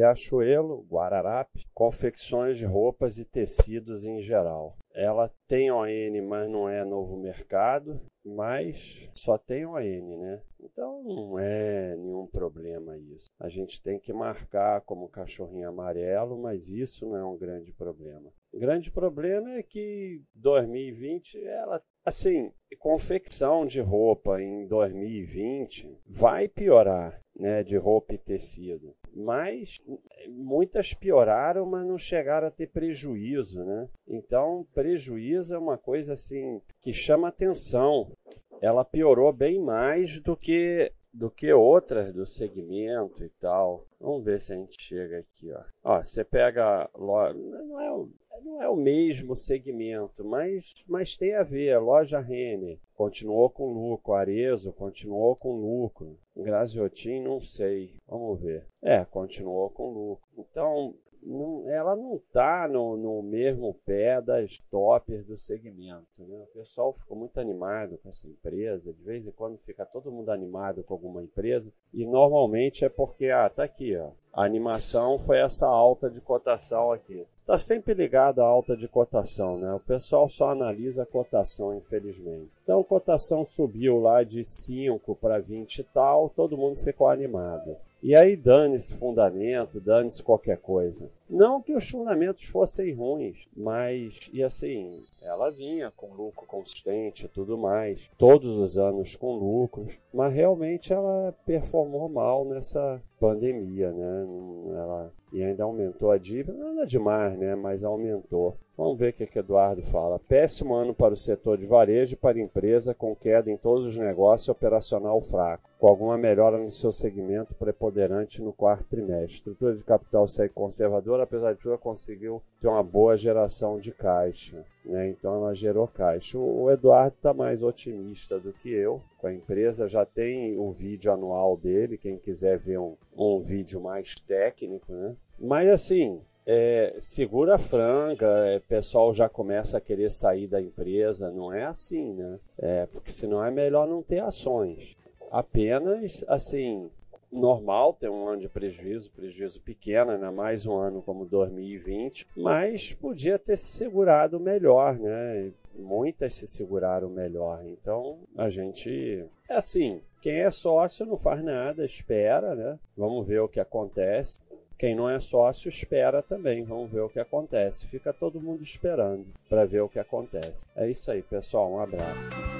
Riachuelo, Guararapes, confecções de roupas e tecidos em geral. Ela tem ON, mas não é novo mercado, mas só tem ON, né? Então não é nenhum problema isso. A gente tem que marcar como cachorrinho amarelo, mas isso não é um grande problema. O grande problema é que 2020 ela assim, confecção de roupa em 2020 vai piorar, né, de roupa e tecido. Mas muitas pioraram, mas não chegaram a ter prejuízo, né? Então, prejuízo é uma coisa assim que chama atenção. Ela piorou bem mais do que do que outras do segmento e tal. Vamos ver se a gente chega aqui, ó. Ó, você pega não é é o mesmo segmento, mas, mas tem a ver. Loja Renner continuou com lucro, Arezo continuou com lucro, Graziotin não sei, vamos ver. É, continuou com lucro. Então, não, ela não está no, no mesmo pé das toppers do segmento. Né? O pessoal ficou muito animado com essa empresa, de vez em quando fica todo mundo animado com alguma empresa, e normalmente é porque, ah, tá aqui, ó, a animação foi essa alta de cotação aqui. Está sempre ligado à alta de cotação, né? O pessoal só analisa a cotação, infelizmente. Então, a cotação subiu lá de 5 para 20 e tal, todo mundo ficou animado. E aí dane-se fundamento, dane-se qualquer coisa. Não que os fundamentos fossem ruins, mas, e assim, ela vinha com lucro consistente e tudo mais, todos os anos com lucros, mas realmente ela performou mal nessa pandemia, né? Ela, e ainda aumentou a dívida, nada demais, né? Mas aumentou. Vamos ver o que, que Eduardo fala. Péssimo ano para o setor de varejo e para a empresa, com queda em todos os negócios operacional fraco, com alguma melhora no seu segmento preponderante no quarto trimestre. Estrutura de capital segue conservadora, apesar de tudo, conseguiu ter uma boa geração de caixa. Né? Então ela gerou caixa. O Eduardo está mais otimista do que eu. Com a empresa já tem o vídeo anual dele, quem quiser ver um, um vídeo mais técnico, né? Mas assim, é, segura a franga, é, pessoal já começa a querer sair da empresa, não é assim, né? É, porque senão é melhor não ter ações. Apenas, assim, normal ter um ano de prejuízo, prejuízo pequeno, ainda mais um ano como 2020, mas podia ter se segurado melhor, né? Muitas se seguraram melhor. Então, a gente é assim, quem é sócio não faz nada, espera, né? Vamos ver o que acontece. Quem não é sócio espera também, vamos ver o que acontece. Fica todo mundo esperando para ver o que acontece. É isso aí, pessoal. Um abraço.